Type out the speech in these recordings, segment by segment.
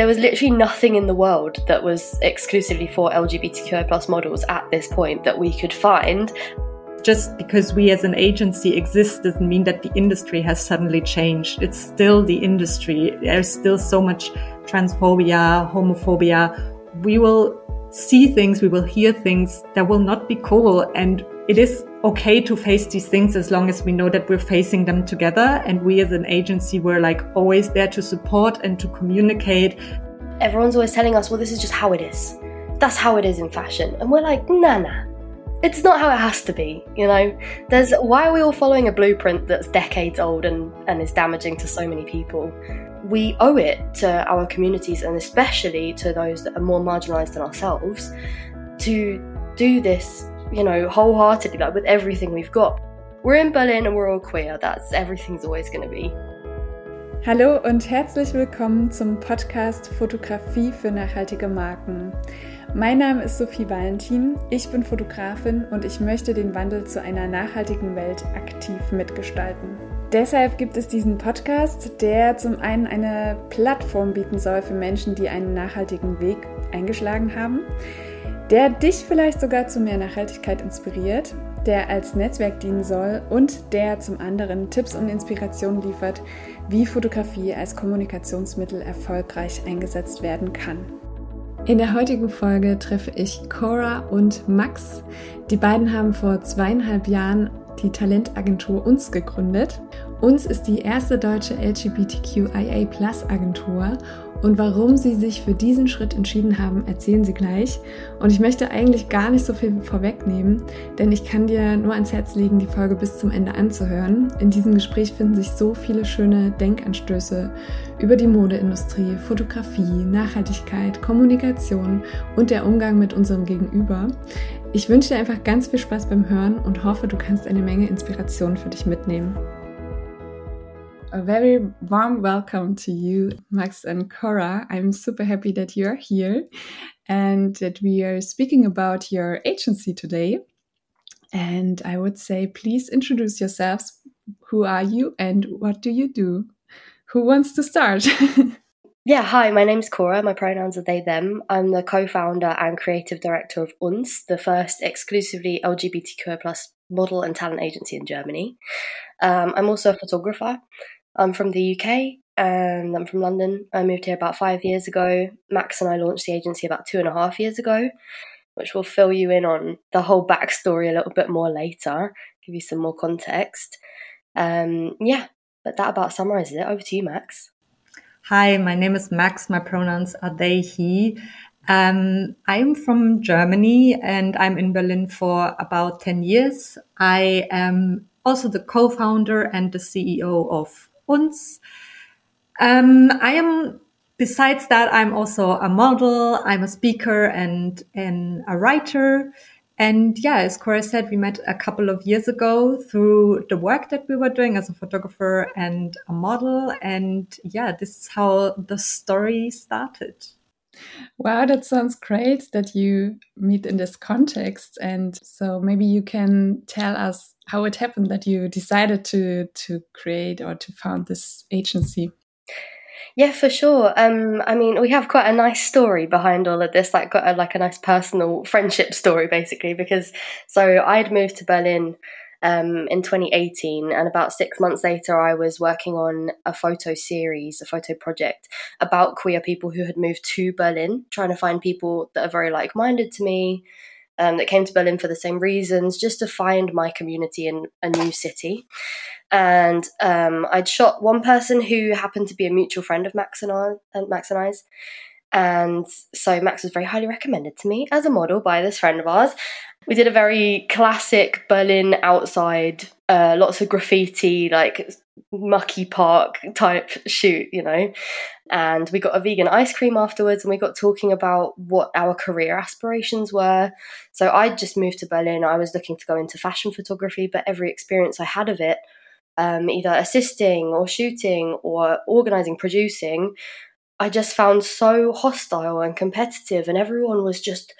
there was literally nothing in the world that was exclusively for LGBTQI plus models at this point that we could find. Just because we as an agency exist doesn't mean that the industry has suddenly changed. It's still the industry. There's still so much transphobia, homophobia. We will see things, we will hear things that will not be cool. And it is okay to face these things as long as we know that we're facing them together. And we as an agency, we're like always there to support and to communicate. Everyone's always telling us, well, this is just how it is. That's how it is in fashion. And we're like, nah, nah. It's not how it has to be, you know? There's why are we all following a blueprint that's decades old and, and is damaging to so many people? We owe it to our communities and especially to those that are more marginalised than ourselves to do this you know, wholeheartedly, like with everything we've got. We're in Berlin and we're all queer. That's everything's always going to be. Hallo und herzlich willkommen zum Podcast Fotografie für nachhaltige Marken. Mein Name ist Sophie Valentin, ich bin Fotografin und ich möchte den Wandel zu einer nachhaltigen Welt aktiv mitgestalten. Deshalb gibt es diesen Podcast, der zum einen eine Plattform bieten soll für Menschen, die einen nachhaltigen Weg eingeschlagen haben der dich vielleicht sogar zu mehr Nachhaltigkeit inspiriert, der als Netzwerk dienen soll und der zum anderen Tipps und Inspirationen liefert, wie Fotografie als Kommunikationsmittel erfolgreich eingesetzt werden kann. In der heutigen Folge treffe ich Cora und Max. Die beiden haben vor zweieinhalb Jahren die Talentagentur Uns gegründet. Uns ist die erste deutsche LGBTQIA-Plus-Agentur und warum Sie sich für diesen Schritt entschieden haben, erzählen Sie gleich. Und ich möchte eigentlich gar nicht so viel vorwegnehmen, denn ich kann dir nur ans Herz legen, die Folge bis zum Ende anzuhören. In diesem Gespräch finden sich so viele schöne Denkanstöße über die Modeindustrie, Fotografie, Nachhaltigkeit, Kommunikation und der Umgang mit unserem Gegenüber. Ich wünsche dir einfach ganz viel Spaß beim Hören und hoffe, du kannst eine Menge Inspiration für dich mitnehmen. A very warm welcome to you, Max and Cora. I'm super happy that you're here and that we are speaking about your agency today. And I would say, please introduce yourselves. Who are you and what do you do? Who wants to start? yeah, hi, my name's Cora. My pronouns are they, them. I'm the co founder and creative director of UNS, the first exclusively LGBTQ plus model and talent agency in Germany. Um, I'm also a photographer. I'm from the UK and I'm from London. I moved here about five years ago. Max and I launched the agency about two and a half years ago, which will fill you in on the whole backstory a little bit more later, give you some more context. Um, yeah, but that about summarizes it. Over to you, Max. Hi, my name is Max. My pronouns are they, he. Um, I'm from Germany and I'm in Berlin for about 10 years. I am also the co founder and the CEO of uns. Um, I am, besides that, I'm also a model, I'm a speaker and, and a writer. And yeah, as Cora said, we met a couple of years ago through the work that we were doing as a photographer and a model. And yeah, this is how the story started. Wow, that sounds great that you meet in this context. And so maybe you can tell us how it happened that you decided to to create or to found this agency. Yeah, for sure. Um, I mean, we have quite a nice story behind all of this, like got a, like a nice personal friendship story, basically. Because so I'd moved to Berlin um, in 2018. And about six months later, I was working on a photo series, a photo project about queer people who had moved to Berlin, trying to find people that are very like minded to me, um, that came to Berlin for the same reasons, just to find my community in a new city. And um, I'd shot one person who happened to be a mutual friend of Max and, I, Max and I's. And so Max was very highly recommended to me as a model by this friend of ours. We did a very classic Berlin outside, uh, lots of graffiti, like mucky park type shoot, you know. And we got a vegan ice cream afterwards, and we got talking about what our career aspirations were. So I just moved to Berlin. I was looking to go into fashion photography, but every experience I had of it, um, either assisting or shooting or organizing, producing, I just found so hostile and competitive, and everyone was just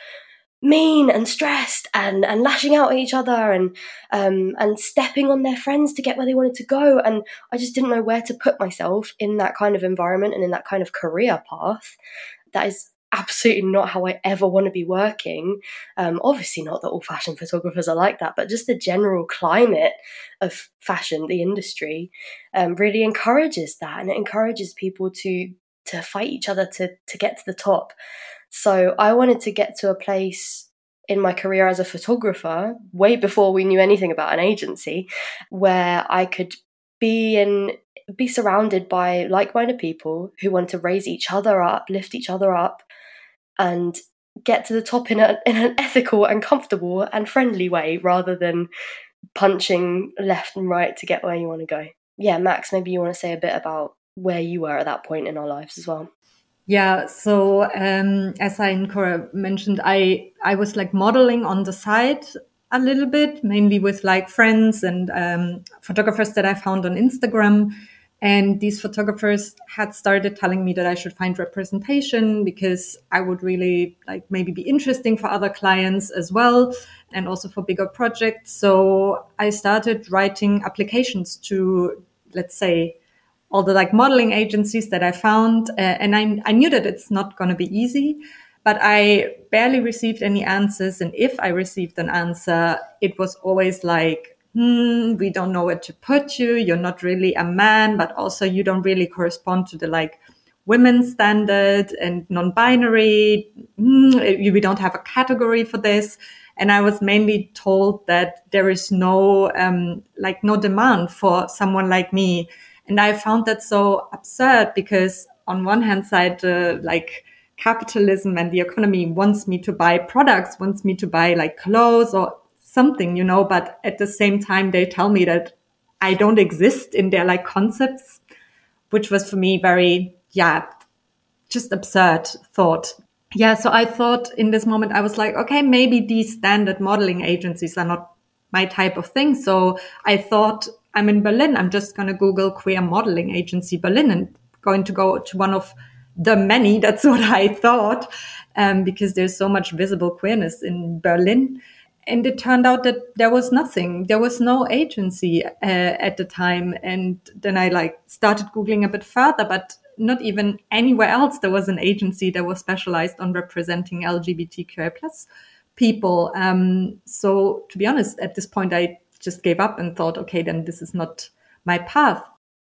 mean and stressed and, and lashing out at each other and um, and stepping on their friends to get where they wanted to go. And I just didn't know where to put myself in that kind of environment and in that kind of career path. That is absolutely not how I ever want to be working. Um, obviously, not that all fashion photographers are like that, but just the general climate of fashion, the industry, um, really encourages that, and it encourages people to to fight each other to to get to the top. So I wanted to get to a place in my career as a photographer, way before we knew anything about an agency, where I could be in be surrounded by like-minded people who want to raise each other up, lift each other up, and get to the top in, a, in an ethical and comfortable and friendly way rather than punching left and right to get where you want to go. Yeah, Max, maybe you want to say a bit about where you were at that point in our lives as well. Yeah, so um, as I mentioned, I I was like modeling on the side a little bit, mainly with like friends and um, photographers that I found on Instagram. And these photographers had started telling me that I should find representation because I would really like maybe be interesting for other clients as well and also for bigger projects. So I started writing applications to, let's say, all the like modeling agencies that I found. Uh, and I, I knew that it's not going to be easy, but I barely received any answers. And if I received an answer, it was always like, hmm, we don't know where to put you. You're not really a man, but also you don't really correspond to the like women's standard and non-binary. Hmm, we don't have a category for this. And I was mainly told that there is no, um, like no demand for someone like me. And I found that so absurd because on one hand side, uh, like capitalism and the economy wants me to buy products, wants me to buy like clothes or something, you know, but at the same time, they tell me that I don't exist in their like concepts, which was for me very, yeah, just absurd thought. Yeah. So I thought in this moment, I was like, okay, maybe these standard modeling agencies are not my type of thing. So I thought I'm in Berlin. I'm just going to Google queer modeling agency Berlin and going to go to one of the many. That's what I thought. Um, because there's so much visible queerness in Berlin and it turned out that there was nothing there was no agency uh, at the time and then i like started googling a bit further but not even anywhere else there was an agency that was specialized on representing lgbtqi plus people um, so to be honest at this point i just gave up and thought okay then this is not my path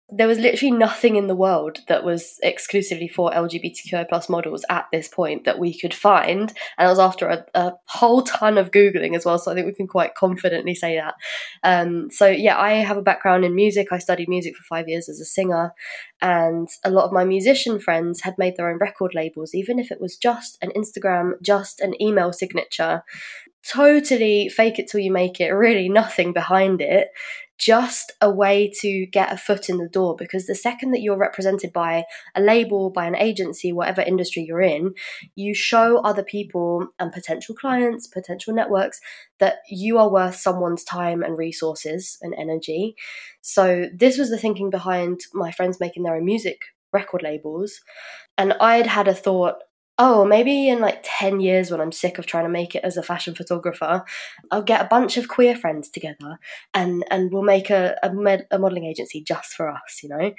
there was literally nothing in the world that was exclusively for LGBTQI plus models at this point that we could find. And it was after a, a, whole ton of Googling as well. So I think we can quite confidently say that. Um, so yeah, I have a background in music. I studied music for five years as a singer. And a lot of my musician friends had made their own record labels, even if it was just an Instagram, just an email signature. Totally fake it till you make it, really nothing behind it just a way to get a foot in the door because the second that you're represented by a label, by an agency, whatever industry you're in, you show other people and potential clients, potential networks that you are worth someone's time and resources and energy. So, this was the thinking behind my friends making their own music record labels. And I'd had a thought oh, maybe in like 10 years when I'm sick of trying to make it as a fashion photographer, I'll get a bunch of queer friends together and, and we'll make a, a, med- a modeling agency just for us, you know?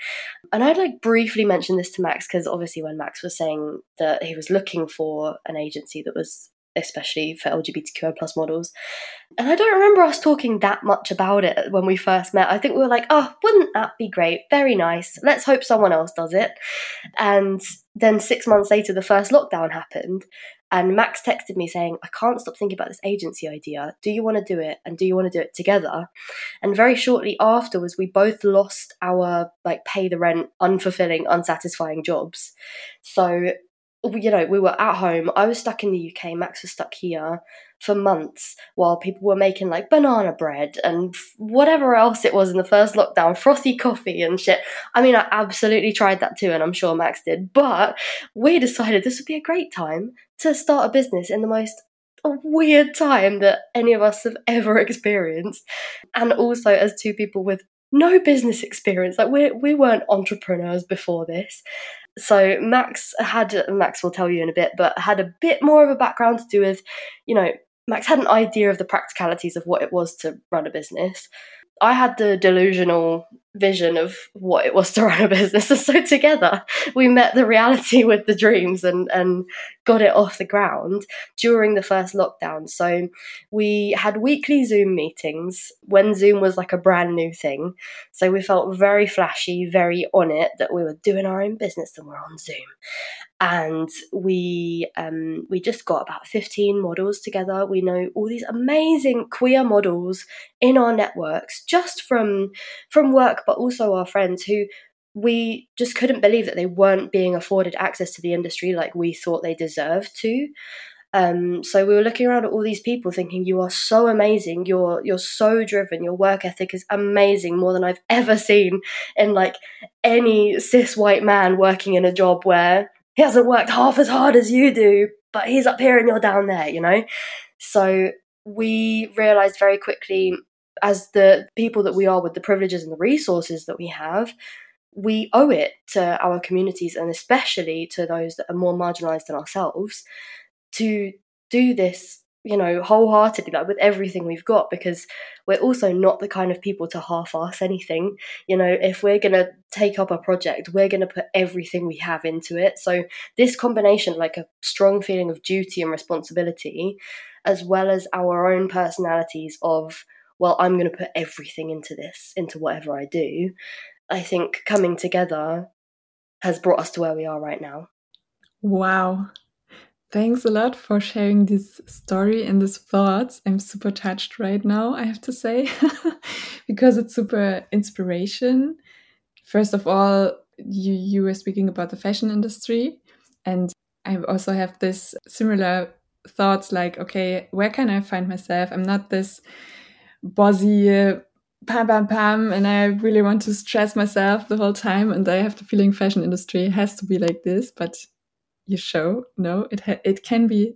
And I'd like briefly mention this to Max because obviously when Max was saying that he was looking for an agency that was especially for LGBTQI plus models. And I don't remember us talking that much about it when we first met. I think we were like, oh, wouldn't that be great? Very nice. Let's hope someone else does it. And then six months later, the first lockdown happened. And Max texted me saying, I can't stop thinking about this agency idea. Do you want to do it? And do you want to do it together? And very shortly afterwards, we both lost our like pay the rent, unfulfilling, unsatisfying jobs. So you know, we were at home. I was stuck in the UK. Max was stuck here for months while people were making like banana bread and whatever else it was in the first lockdown, frothy coffee and shit. I mean, I absolutely tried that too, and I'm sure Max did. But we decided this would be a great time to start a business in the most weird time that any of us have ever experienced. And also, as two people with no business experience, like we we weren't entrepreneurs before this so Max had Max will tell you in a bit, but had a bit more of a background to do with, you know, Max had an idea of the practicalities of what it was to run a business. I had the delusional vision of what it was to run a business. And so together we met the reality with the dreams and, and got it off the ground during the first lockdown. So we had weekly Zoom meetings when Zoom was like a brand new thing. So we felt very flashy, very on it that we were doing our own business and we're on Zoom and we um, we just got about 15 models together. We know all these amazing queer models in our networks just from from work but also our friends who we just couldn't believe that they weren't being afforded access to the industry like we thought they deserved to. Um, so we were looking around at all these people thinking you are so amazing. You're you're so driven. Your work ethic is amazing more than i've ever seen in like any cis white man working in a job where he hasn't worked half as hard as you do, but he's up here and you're down there, you know? So we realized very quickly, as the people that we are with the privileges and the resources that we have, we owe it to our communities and especially to those that are more marginalized than ourselves to do this you know, wholeheartedly, like with everything we've got, because we're also not the kind of people to half ass anything. You know, if we're going to take up a project, we're going to put everything we have into it. So, this combination, like a strong feeling of duty and responsibility, as well as our own personalities of, well, I'm going to put everything into this, into whatever I do, I think coming together has brought us to where we are right now. Wow. Thanks a lot for sharing this story and these thoughts. I'm super touched right now, I have to say, because it's super inspiration. First of all, you you were speaking about the fashion industry, and I also have this similar thoughts like, okay, where can I find myself? I'm not this bossy pam pam pam and i really want to stress myself the whole time and i have the feeling fashion industry has to be like this but you show. No, it it can be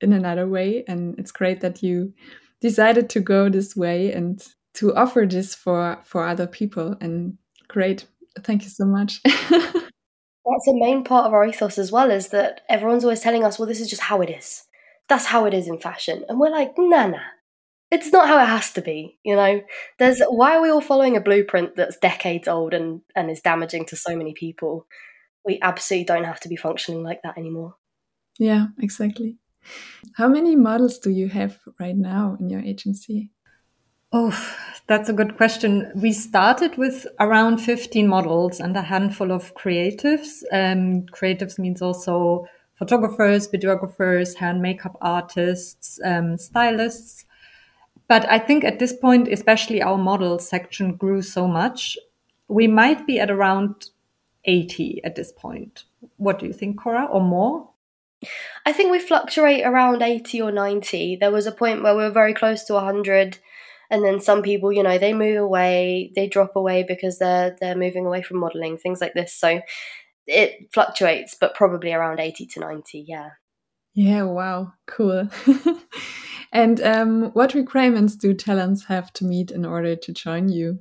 in another way, and it's great that you decided to go this way and to offer this for for other people. And great, thank you so much. That's a main part of our ethos as well. Is that everyone's always telling us, "Well, this is just how it is. That's how it is in fashion," and we're like, "Nah, nah." It's not how it has to be, you know. There's why are we all following a blueprint that's decades old and and is damaging to so many people? We absolutely don't have to be functioning like that anymore. Yeah, exactly. How many models do you have right now in your agency? Oh, that's a good question. We started with around 15 models and a handful of creatives. Um, creatives means also photographers, videographers, hair and makeup artists, um, stylists. But I think at this point, especially our model section grew so much, we might be at around 80 at this point. What do you think, Cora, or more? I think we fluctuate around 80 or 90. There was a point where we were very close to 100 and then some people, you know, they move away, they drop away because they're they're moving away from modeling, things like this. So it fluctuates, but probably around 80 to 90, yeah. Yeah, wow, cool. and um, what requirements do talents have to meet in order to join you?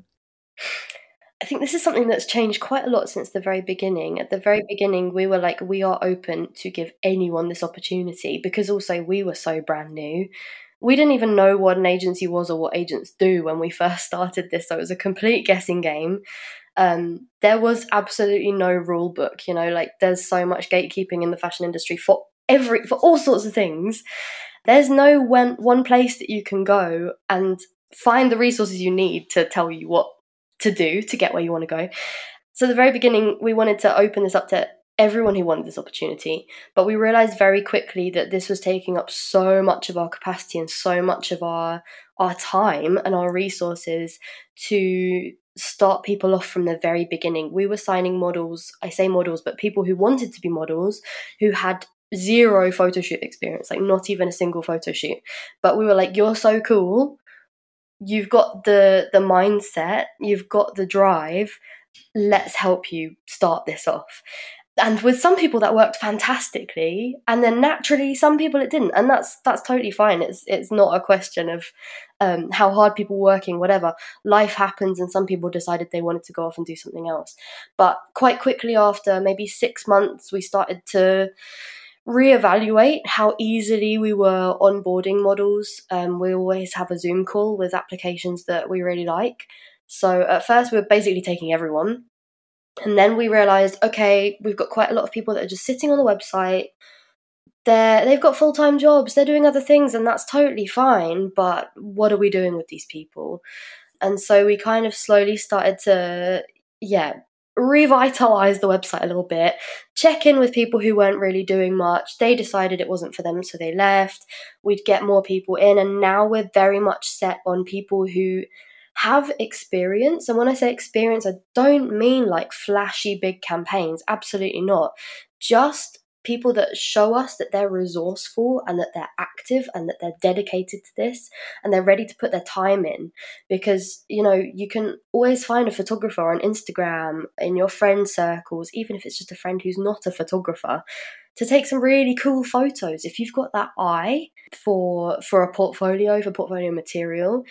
I think this is something that's changed quite a lot since the very beginning. At the very beginning, we were like, we are open to give anyone this opportunity because also we were so brand new. We didn't even know what an agency was or what agents do when we first started this, so it was a complete guessing game. Um, there was absolutely no rule book, you know, like there's so much gatekeeping in the fashion industry for every for all sorts of things. There's no one one place that you can go and find the resources you need to tell you what to do to get where you want to go. So, the very beginning, we wanted to open this up to everyone who wanted this opportunity, but we realized very quickly that this was taking up so much of our capacity and so much of our our time and our resources to start people off from the very beginning. We were signing models, I say models, but people who wanted to be models who had zero photo shoot experience, like not even a single photo shoot. But we were like, you're so cool you've got the the mindset, you've got the drive. Let's help you start this off. And with some people that worked fantastically, and then naturally some people it didn't, and that's that's totally fine. It's it's not a question of um, how hard people working, whatever. Life happens, and some people decided they wanted to go off and do something else. But quite quickly after, maybe six months, we started to reevaluate how easily we were onboarding models. Um, we always have a Zoom call with applications that we really like. So at first, we were basically taking everyone. And then we realized, okay, we've got quite a lot of people that are just sitting on the website. They're, they've got full time jobs, they're doing other things, and that's totally fine. But what are we doing with these people? And so we kind of slowly started to, yeah, revitalize the website a little bit, check in with people who weren't really doing much. They decided it wasn't for them, so they left. We'd get more people in, and now we're very much set on people who have experience. And when I say experience, I don't mean like flashy big campaigns, absolutely not. Just people that show us that they're resourceful and that they're active and that they're dedicated to this and they're ready to put their time in. Because you know you can always find a photographer on Instagram in your friend circles even if it's just a friend who's not a photographer to take some really cool photos. If you've got that eye for for a portfolio for portfolio material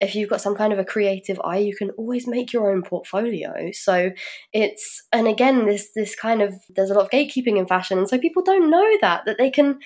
if you've got some kind of a creative eye you can always make your own portfolio. So it's and again this this kind of there's a lot of gatekeeping in fashion and so people don't know that that they can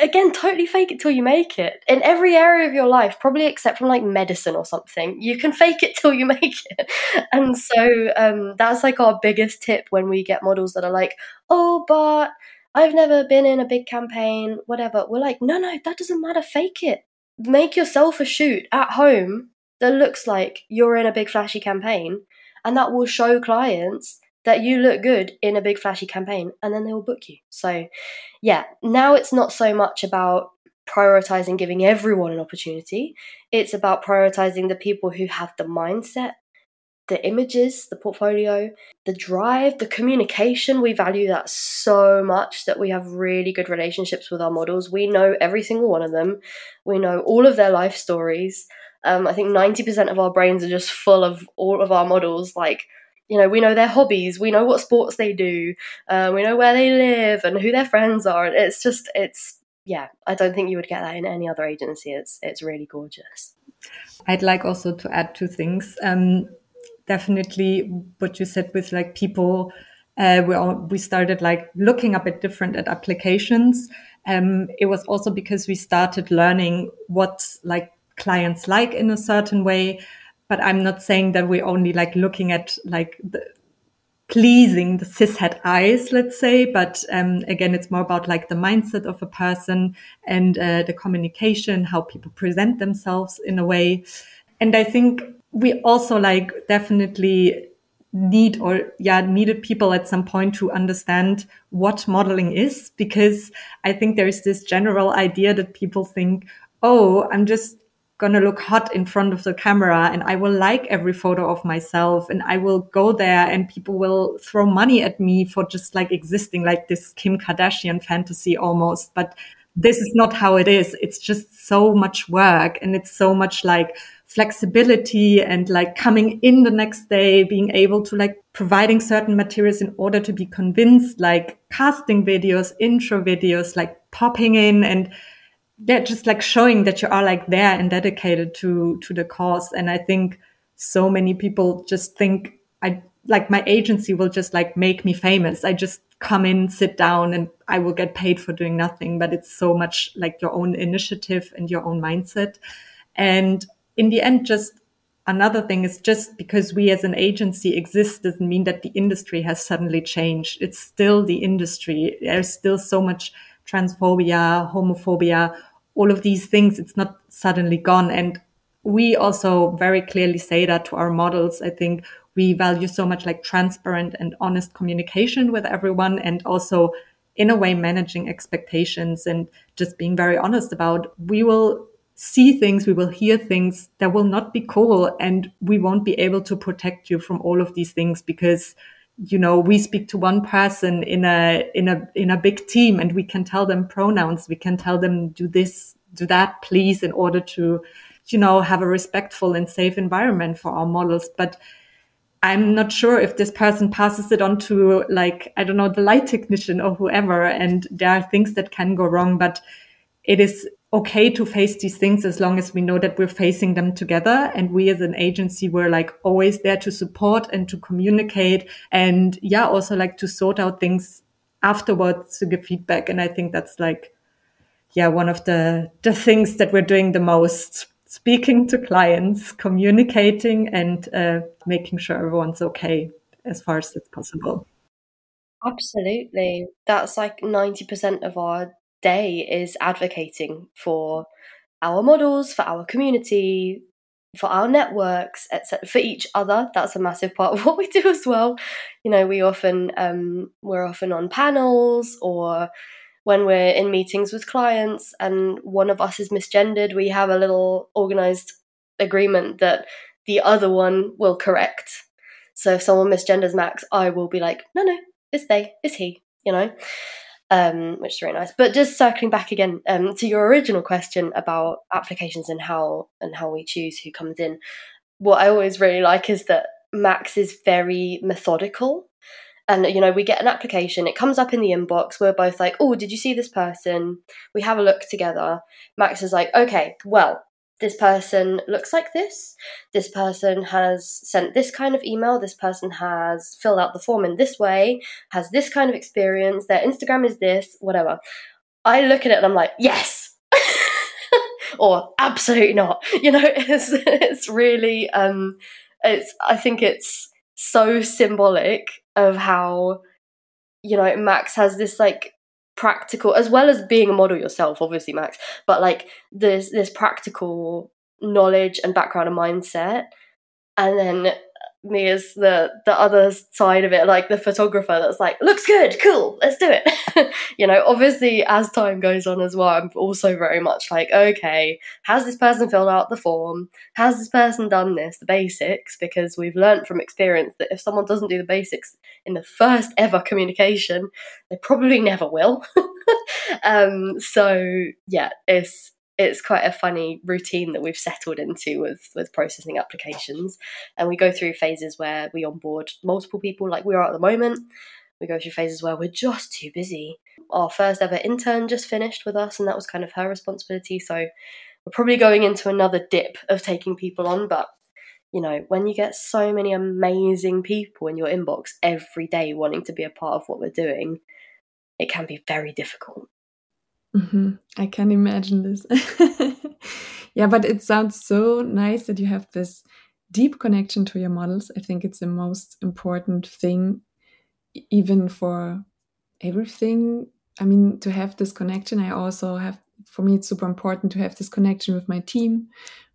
again totally fake it till you make it. In every area of your life probably except from like medicine or something you can fake it till you make it. And so um, that's like our biggest tip when we get models that are like oh but i've never been in a big campaign whatever. We're like no no that doesn't matter. Fake it make yourself a shoot at home that looks like you're in a big flashy campaign and that will show clients that you look good in a big flashy campaign and then they will book you. So, yeah, now it's not so much about prioritizing giving everyone an opportunity. It's about prioritizing the people who have the mindset the images, the portfolio, the drive, the communication. We value that so much that we have really good relationships with our models. We know every single one of them, we know all of their life stories. Um, I think 90% of our brains are just full of all of our models. Like, you know, we know their hobbies, we know what sports they do, uh, we know where they live and who their friends are. And it's just, it's, yeah, I don't think you would get that in any other agency. It's, it's really gorgeous. I'd like also to add two things. Um, definitely what you said with like people uh, we all, we started like looking a bit different at applications. Um, it was also because we started learning what like clients like in a certain way. But I'm not saying that we're only like looking at like the pleasing the cishet eyes, let's say. But um, again, it's more about like the mindset of a person and uh, the communication, how people present themselves in a way. And I think we also like definitely need or yeah needed people at some point to understand what modeling is because i think there's this general idea that people think oh i'm just gonna look hot in front of the camera and i will like every photo of myself and i will go there and people will throw money at me for just like existing like this kim kardashian fantasy almost. But this is not how it is. It's just so much work and it's so much like flexibility and like coming in the next day, being able to like providing certain materials in order to be convinced, like casting videos, intro videos, like popping in and they're just like showing that you are like there and dedicated to, to the cause. And I think so many people just think I like my agency will just like make me famous. I just come in, sit down and I will get paid for doing nothing. But it's so much like your own initiative and your own mindset. And in the end, just another thing is just because we as an agency exist doesn't mean that the industry has suddenly changed. It's still the industry. There's still so much transphobia, homophobia, all of these things. It's not suddenly gone. And we also very clearly say that to our models. I think we value so much like transparent and honest communication with everyone and also in a way managing expectations and just being very honest about we will see things, we will hear things that will not be cool. And we won't be able to protect you from all of these things because, you know, we speak to one person in a, in a, in a big team and we can tell them pronouns. We can tell them do this, do that, please, in order to, you know, have a respectful and safe environment for our models. But I'm not sure if this person passes it on to like, I don't know, the light technician or whoever. And there are things that can go wrong, but it is okay to face these things as long as we know that we're facing them together. And we as an agency were like always there to support and to communicate and yeah, also like to sort out things afterwards to give feedback. And I think that's like, yeah, one of the, the things that we're doing the most speaking to clients, communicating and uh, making sure everyone's okay as far as it's possible. Absolutely. That's like 90% of our day is advocating for our models, for our community, for our networks, etc. For each other, that's a massive part of what we do as well. You know, we often um, we're often on panels or when we're in meetings with clients and one of us is misgendered, we have a little organized agreement that the other one will correct. So if someone misgenders Max, I will be like, no, no, it's they, it's he, you know um, which is really nice. But just circling back again um, to your original question about applications and how and how we choose who comes in, what I always really like is that Max is very methodical. And you know, we get an application, it comes up in the inbox. We're both like, "Oh, did you see this person?" We have a look together. Max is like, "Okay, well, this person looks like this. This person has sent this kind of email. This person has filled out the form in this way, has this kind of experience. Their Instagram is this, whatever. I look at it and I'm like, yes. or absolutely not. You know, it's it's really um it's I think it's so symbolic of how you know Max has this like practical as well as being a model yourself obviously max but like there's this practical knowledge and background and mindset. And then me as the the other side of it like the photographer that's like looks good cool let's do it. You know obviously as time goes on as well i'm also very much like okay has this person filled out the form? Has this person done this the basics? Because we've learned from experience that if someone doesn't do the basics in the first ever communication they probably never will. Um so yeah it's it's quite a funny routine that we've settled into with with processing applications. And we go through phases where we onboard multiple people like we are at the moment. We go through phases where we're just too busy. Our first ever intern just finished with us and that was kind of her responsibility. So we're probably going into another dip of taking people on but you know when you get so many amazing people in your inbox every day wanting to be a part of what we're doing it can be very difficult Mm-hmm. I can imagine this. yeah, but it sounds so nice that you have this deep connection to your models. I think it's the most important thing, even for everything. I mean, to have this connection, I also have, for me, it's super important to have this connection with my team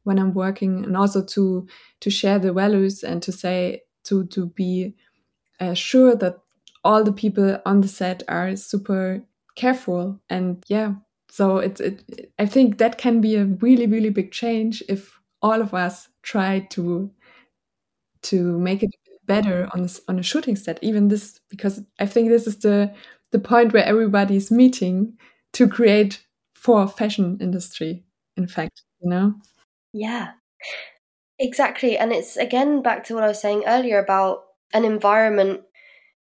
when I'm working and also to, to share the values and to say, to, to be uh, sure that all the people on the set are super careful and yeah so it's it, i think that can be a really really big change if all of us try to to make it better on this on a shooting set even this because i think this is the the point where everybody's meeting to create for fashion industry in fact you know? Yeah. Exactly and it's again back to what i was saying earlier about an environment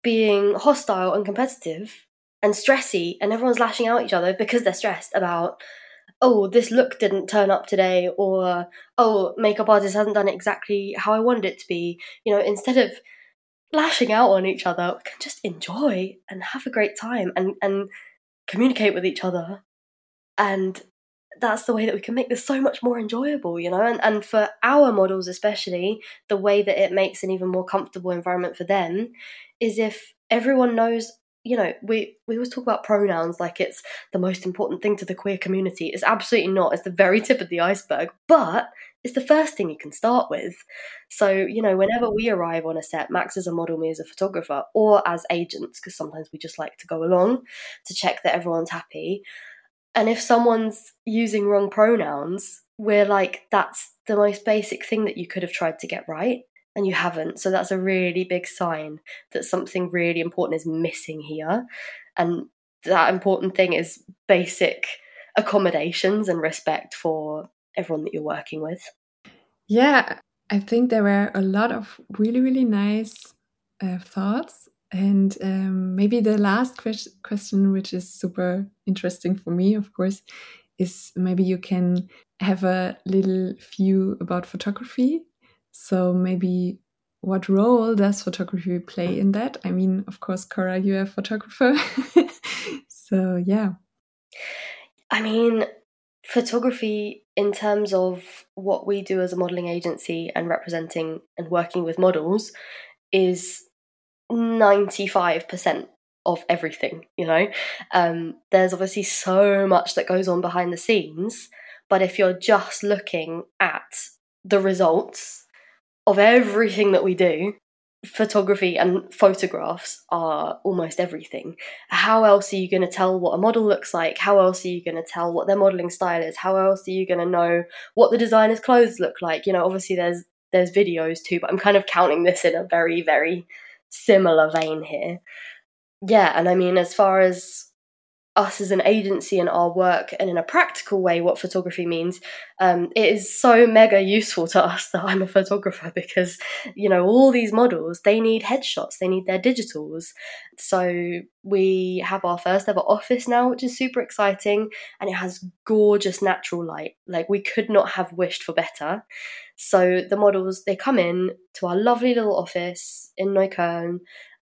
being hostile and competitive and stressy and everyone's lashing out at each other because they're stressed about oh this look didn't turn up today or oh makeup artist hasn't done exactly how i wanted it to be. You know instead of lashing out on each other we can just enjoy and have a great time and and communicate with each other. And that's the way that we can make this so much more enjoyable you know? And, and for our models especially the way that it makes an even more comfortable environment for them is if everyone knows you know, we we always talk about pronouns like it's the most important thing to the queer community. It's absolutely not. It's the very tip of the iceberg, but it's the first thing you can start with. So, you know, whenever we arrive on a set, Max is a model, me as a photographer, or as agents, because sometimes we just like to go along to check that everyone's happy. And if someone's using wrong pronouns, we're like, that's the most basic thing that you could have tried to get right and you haven't. So that's a really big sign that something really important is missing here. And that important thing is basic accommodations and respect for everyone that you're working with. Yeah, I think there were a lot of really, really nice uh, thoughts. And um, maybe the last que- question, which is super interesting for me, of course, is maybe you can have a little view about photography. So maybe what role does photography play in that? I mean, of course, Cora, you're a photographer. so yeah. I mean, photography in terms of what we do as a modeling agency and representing and working with models is 95% of everything, you know? Um, there's obviously so much that goes on behind the scenes, but if you're just looking at the results of everything that we do, photography and photographs are almost everything. How else are you going to tell what a model looks like? How else are you going to tell what their modeling style is? How else are you going to know what the designer's clothes look like? You know, obviously there's there's videos too, but I'm kind of counting this in a very very similar vein here. Yeah, and I mean as far as us as an agency and our work and in a practical way what photography means um, it is so mega useful to us that i'm a photographer because you know all these models they need headshots they need their digitals. So we have our first ever office now which is super exciting and it has gorgeous natural light. Like we could not have wished for better. So the models they come in to our lovely little office in neukölln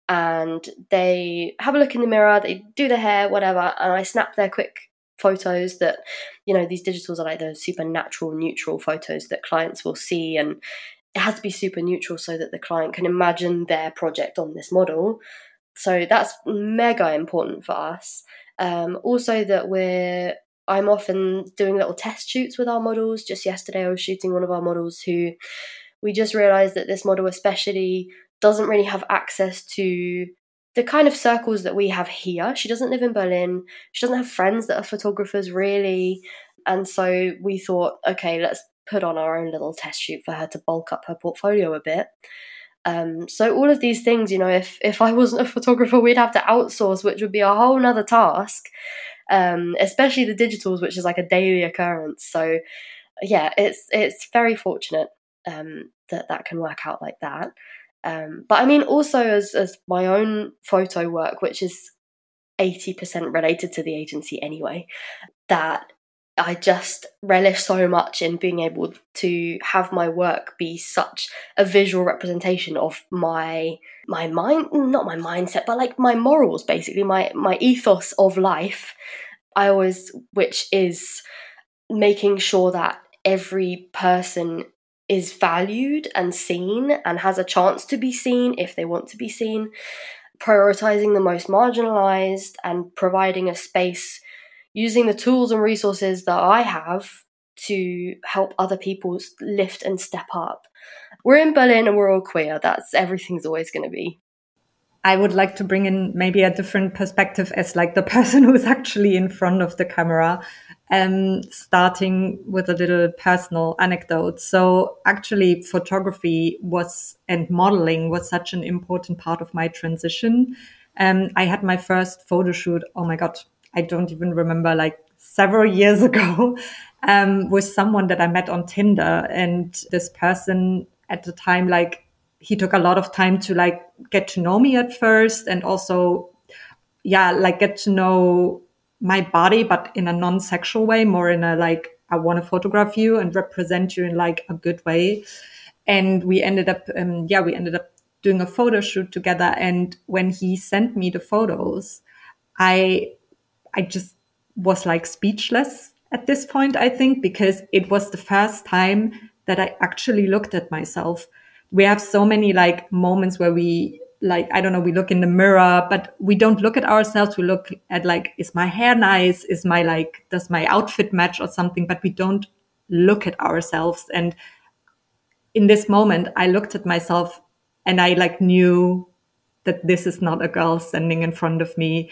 and they have a look in the mirror, they do their hair, whatever, and I snap their quick photos that, you know, these digitals are like those super natural, neutral photos that clients will see, and it has to be super neutral so that the client can imagine their project on this model. So that's mega important for us. Um, also, that we're I'm often doing little test shoots with our models. Just yesterday, I was shooting one of our models who we just realized that this model, especially doesn't really have access to the kind of circles that we have here. She doesn't live in Berlin. She doesn't have friends that are photographers, really. And so we thought, okay, let's put on our own little test shoot for her to bulk up her portfolio a bit. Um, so all of these things, you know, if if I wasn't a photographer, we'd have to outsource, which would be a whole nother task. Um, especially the digitals, which is like a daily occurrence. So yeah, it's it's very fortunate um, that that can work out like that. Um, but I mean, also as as my own photo work, which is eighty percent related to the agency anyway, that I just relish so much in being able to have my work be such a visual representation of my my mind not my mindset but like my morals basically my my ethos of life. I always which is making sure that every person is valued and seen and has a chance to be seen if they want to be seen, prioritizing the most marginalized and providing a space using the tools and resources that I have to help other people lift and step up. We're in Berlin and we're all queer. That's everything's always going to be. I would like to bring in maybe a different perspective as like the person who's actually in front of the camera, um, starting with a little personal anecdote. So actually photography was and modeling was such an important part of my transition. Um, I had my first photo shoot. Oh my God. I don't even remember like several years ago, um, with someone that I met on Tinder and this person at the time, like he took a lot of time to like get to know me at first and also yeah like get to know my body but in a non-sexual way more in a like i want to photograph you and represent you in like a good way. And we ended up um, yeah we ended up doing a photo shoot together. And when he sent me the photos i i just was like speechless at this point i think because it was the first time that i actually looked at myself we have so many like moments where we like i don't know we look in the mirror but we don't look at ourselves. We look at like is my hair nice? Is my like does my outfit match or something? But we don't look at ourselves. And in this moment i looked at myself and i like knew that this is not a girl standing in front of me.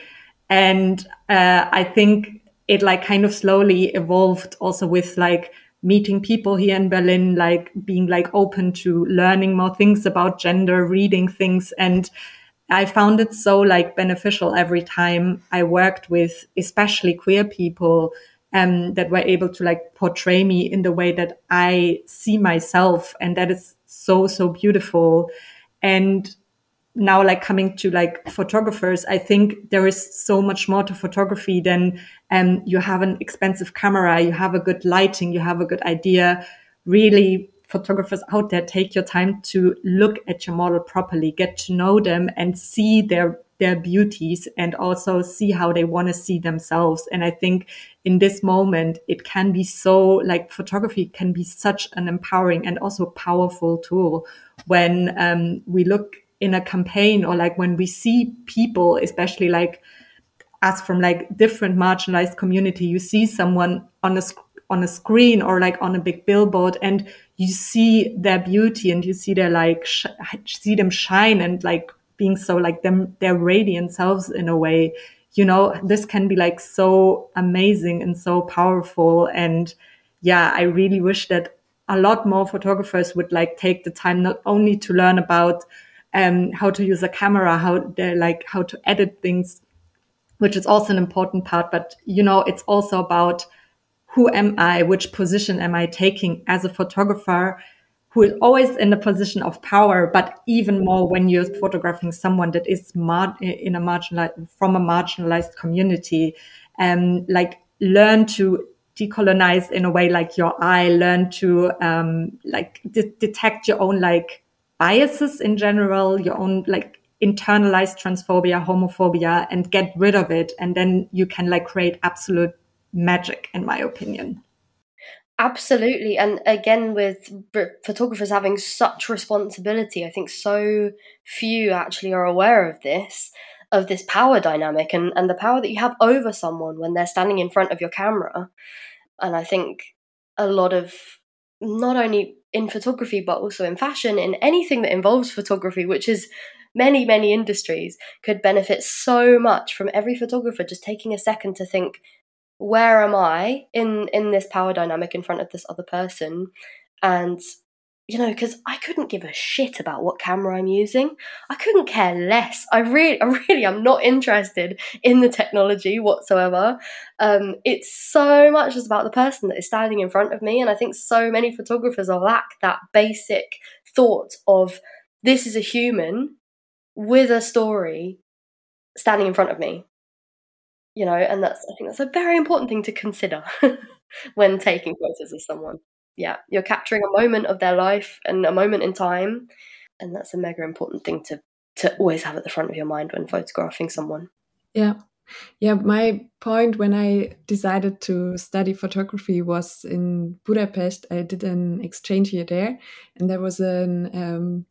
And uh, i think it like kind of slowly evolved also with like meeting people here in Berlin, like being like open to learning more things about gender, reading things. And I found it so like beneficial every time I worked with especially queer people um, that were able to like portray me in the way that I see myself. And that is so, so beautiful. And now like coming to like photographers, I think there is so much more to photography than um, you have an expensive camera, you have a good lighting, you have a good idea. Really, photographers out there, take your time to look at your model properly, get to know them and see their their beauties and also see how they want to see themselves. And I think in this moment, it can be so like photography can be such an empowering and also powerful tool when um, we look in a campaign or like when we see people, especially like us from like different marginalized community, you see someone on a on a screen or like on a big billboard and you see their beauty and you see their like see them shine and like being so like them their radiant selves in a way you know this can be like so amazing and so powerful. And yeah i really wish that a lot more photographers would like take the time not only to learn about um, how to use a camera how like how to edit things which is also an important part. But you know it's also about who am i which position am i taking as a photographer who is always in a position of power, but even more when you're photographing someone that is mar- in a marginalized, from a marginalized community, um, like learn to decolonize in a way like your eye, learn to, um, like de- detect your own like biases in general, your own like internalized transphobia, homophobia and get rid of it. And then you can like create absolute magic, in my opinion. Absolutely. And again, with photographers having such responsibility, I think so few actually are aware of this, of this power dynamic and, and the power that you have over someone when they're standing in front of your camera. And I think a lot of, not only in photography, but also in fashion, in anything that involves photography, which is many, many industries, could benefit so much from every photographer just taking a second to think, where am I in in this power dynamic in front of this other person? And you know, because I couldn't give a shit about what camera I'm using. I couldn't care less. I really, I really, I'm not interested in the technology whatsoever. Um, it's so much just about the person that is standing in front of me, and I think so many photographers lack that basic thought of this is a human with a story standing in front of me you know, and that's I think that's a very important thing to consider when taking photos of someone. Yeah, you're capturing a moment of their life and a moment in time, and that's a mega important thing to to always have at the front of your mind when photographing someone. Yeah. Yeah, my point when I decided to study photography was in Budapest. I did an exchange year there, and there was an um,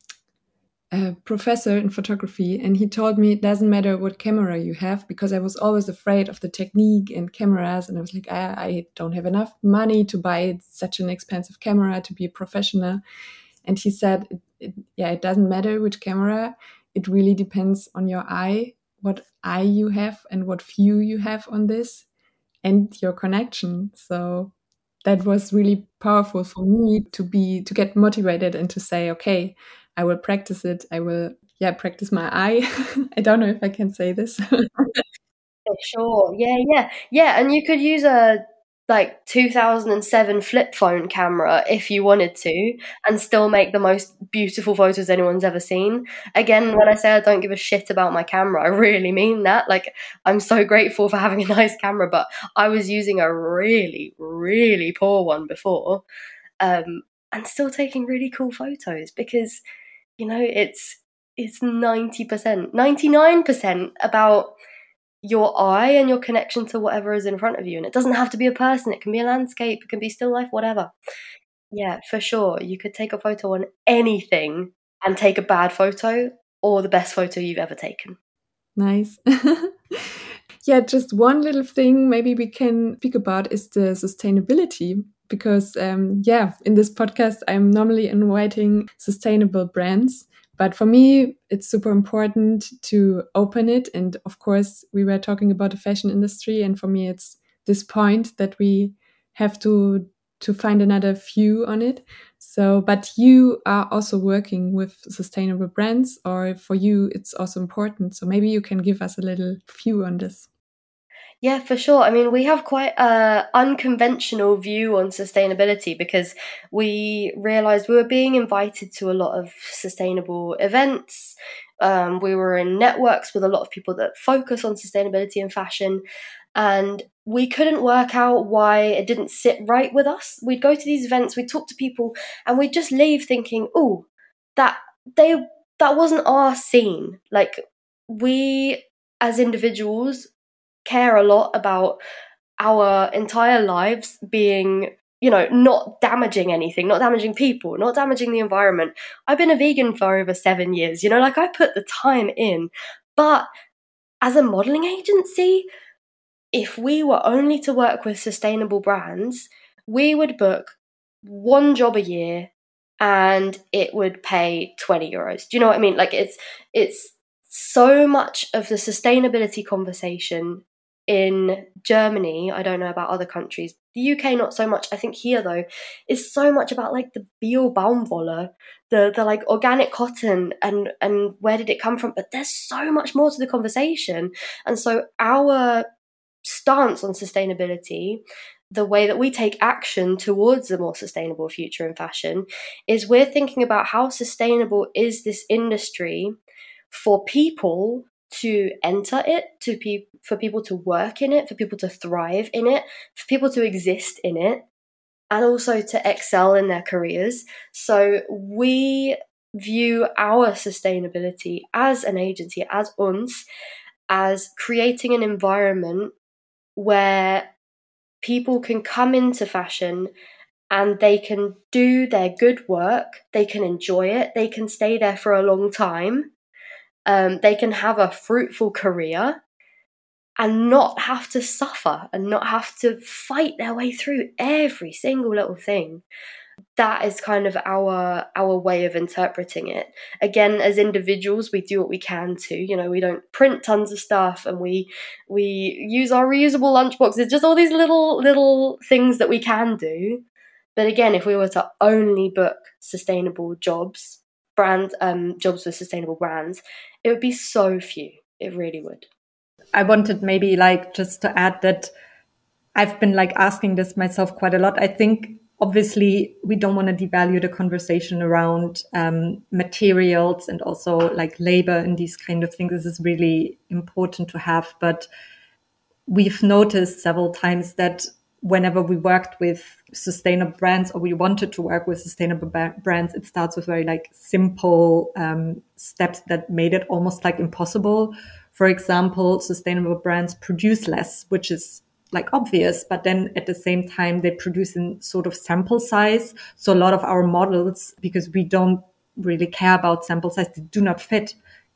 a professor in photography and he told me it doesn't matter what camera you have because I was always afraid of the technique and cameras and I was like I, I don't have enough money to buy such an expensive camera to be a professional. And he said it, it, yeah it doesn't matter which camera it really depends on your eye what eye you have and what view you have on this and your connection. So that was really powerful for me to be to get motivated and to say okay I will practice it. I will, yeah, practice my eye. I don't know if I can say this. sure. Yeah, yeah, yeah. And you could use a like 2007 flip phone camera if you wanted to and still make the most beautiful photos anyone's ever seen. Again, when I say I don't give a shit about my camera, I really mean that. Like, I'm so grateful for having a nice camera, but I was using a really, really poor one before um, and still taking really cool photos because you know it's it's 90% 99% about your eye and your connection to whatever is in front of you. And it doesn't have to be a person. It can be a landscape. It can be still life whatever. Yeah for sure. You could take a photo on anything and take a bad photo or the best photo you've ever taken. Nice. Yeah just one little thing maybe we can speak about is the sustainability because um, yeah in this podcast i'm normally inviting sustainable brands but for me it's super important to open it. And of course we were talking about the fashion industry and for me it's this point that we have to to find another view on it. So but you are also working with sustainable brands or for you it's also important. So maybe you can give us a little view on this Yeah, for sure. I mean, we have quite a unconventional view on sustainability because we realized we were being invited to a lot of sustainable events. Um, we were in networks with a lot of people that focus on sustainability and fashion, and we couldn't work out why it didn't sit right with us. We'd go to these events, we'd talk to people, and we'd just leave thinking, "Oh, that they that wasn't our scene." Like we as individuals care a lot about our entire lives being you know not damaging anything not damaging people not damaging the environment. I've been a vegan for over 7 years you know like i put the time in. But as a modeling agency if we were only to work with sustainable brands we would book one job a year and it would pay 20 euros. Do you know what i mean? Like it's it's so much of the sustainability conversation in Germany, I don't know about other countries. The UK not so much. I think here though is so much about like the bio Baumwolle, the the like organic cotton and and where did it come from? But there's so much more to the conversation. And so our stance on sustainability, the way that we take action towards a more sustainable future in fashion is we're thinking about how sustainable is this industry for people to enter it, to pe- for people to work in it, for people to thrive in it, for people to exist in it, and also to excel in their careers. So we view our sustainability as an agency, as uns, as creating an environment where people can come into fashion and they can do their good work, they can enjoy it, they can stay there for a long time, um, they can have a fruitful career and not have to suffer and not have to fight their way through every single little thing. That is kind of our our way of interpreting it. Again as individuals we do what we can to you know we don't print tons of stuff and we we use our reusable lunchboxes just all these little little things that we can do. But again if we were to only book sustainable jobs brand um, jobs with sustainable brands it would be so few. It really would. I wanted maybe like just to add that I've been like asking this myself quite a lot. I think obviously we don't want to devalue the conversation around um, materials and also like labor and these kind of things. This is really important to have, but we've noticed several times that whenever we worked with sustainable brands or we wanted to work with sustainable brands, it starts with very like simple um, steps that made it almost like impossible. For example, sustainable brands produce less, which is like obvious, but then at the same time, they produce in sort of sample size. So a lot of our models, because we don't really care about sample size, they do not fit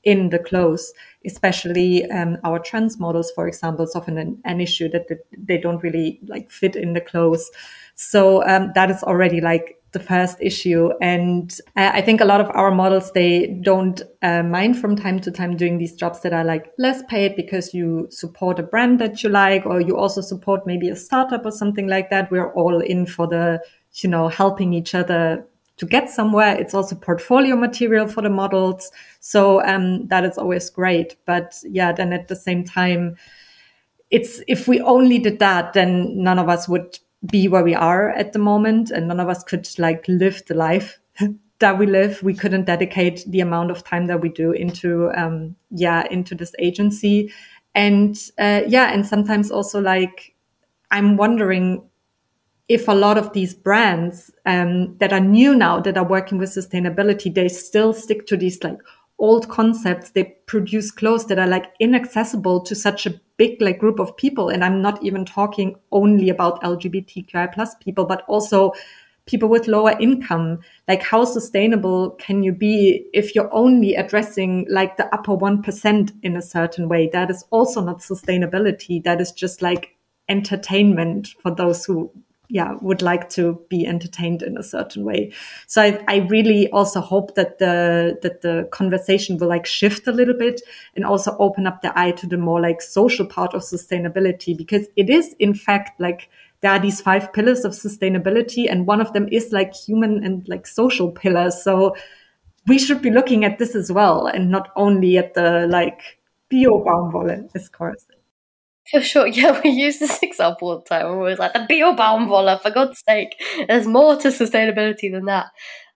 in the clothes, especially um, our trans models, for example, is often an, an issue that, they don't really like fit in the clothes. So um, that is already like the first issue. And I think a lot of our models, they don't uh, mind from time to time doing these jobs that are like less paid because you support a brand that you like, or you also support maybe a startup or something like that. We're all in for the, you know, helping each other to get somewhere. It's also portfolio material for the models. So um, that is always great. But yeah, then at the same time, it's if we only did that, then none of us would be where we are at the moment, and none of us could like live the life that we live. We couldn't dedicate the amount of time that we do into um, yeah into this agency, and uh, yeah, and sometimes also like I'm wondering if a lot of these brands um, that are new now that are working with sustainability they still stick to these like old concepts. They produce clothes that are like inaccessible to such a big like group of people. And i'm not even talking only about lgbtqi plus people but also people with lower income. Like how sustainable can you be if you're only addressing like the upper 1% in a certain way? That is also not sustainability. That is just like entertainment for those who yeah would like to be entertained in a certain way. So I, I really also hope that the that the conversation will like shift a little bit and also open up the eye to the more like social part of sustainability because it is in fact like there are these five pillars of sustainability and one of them is like human and like social pillars. So we should be looking at this as well and not only at the like bio baumwolle course For sure, yeah, we use this example all the time. We're always like the Bio-Baumwolle, for God's sake. There's more to sustainability than that.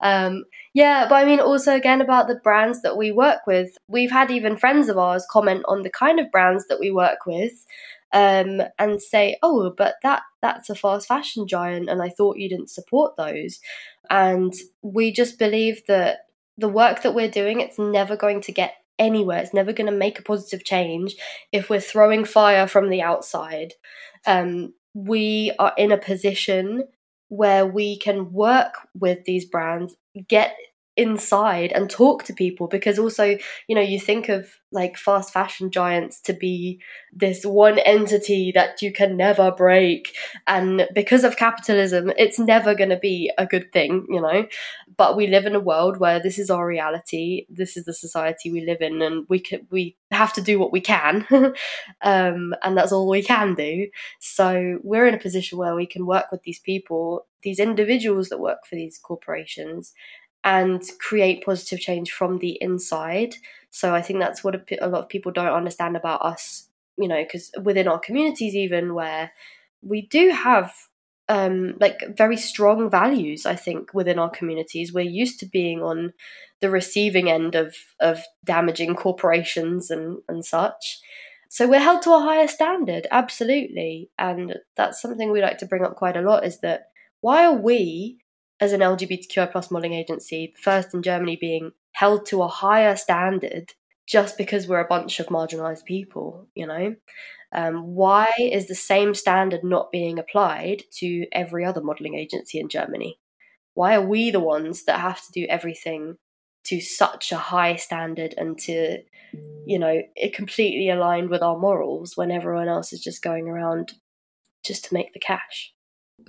Um, yeah, but I mean, also again about the brands that we work with. We've had even friends of ours comment on the kind of brands that we work with, um, and say, "Oh, but that that's a fast fashion giant, and I thought you didn't support those." And we just believe that the work that we're doing, it's never going to get anywhere. It's never going to make a positive change if we're throwing fire from the outside. Um, we are in a position where we can work with these brands, get inside and talk to people because also you know you think of like fast fashion giants to be this one entity that you can never break. And because of capitalism it's never going to be a good thing you know? But we live in a world where this is our reality. This is the society we live in and we can we have to do what we can um, and that's all we can do. So we're in a position where we can work with these people these individuals that work for these corporations and create positive change from the inside. So I think that's what a, a lot of people don't understand about us, you know, because within our communities, even where we do have um, like very strong values, I think within our communities, we're used to being on the receiving end of of damaging corporations and and such. So we're held to a higher standard, absolutely, and that's something we like to bring up quite a lot. Is that why are we as an LGBTQI plus modelling agency, first in Germany being held to a higher standard just because we're a bunch of marginalised people, you know? Um, why is the same standard not being applied to every other modelling agency in Germany? Why are we the ones that have to do everything to such a high standard and to, you know, it completely aligned with our morals when everyone else is just going around just to make the cash?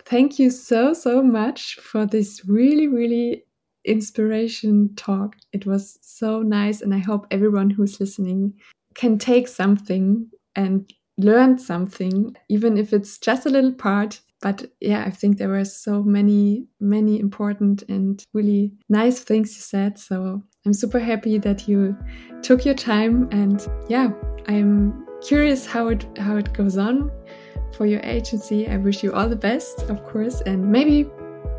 Thank you so, so much for this really, really inspiration talk. It was so nice. And I hope everyone who's listening can take something and learn something, even if it's just a little part. But yeah, I think there were so many, many important and really nice things you said. So I'm super happy that you took your time. And yeah, I'm curious how it how it goes on for your agency. I wish you all the best, of course, and maybe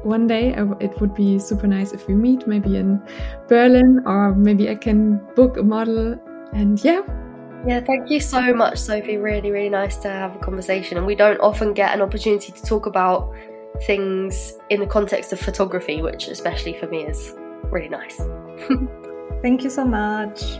one day it would be super nice if we meet, maybe in Berlin, or maybe I can book a model. And yeah. Yeah, thank you so much, Sophie. Really, really nice to have a conversation. And we don't often get an opportunity to talk about things in the context of photography, which, especially for me, is really nice. thank you so much.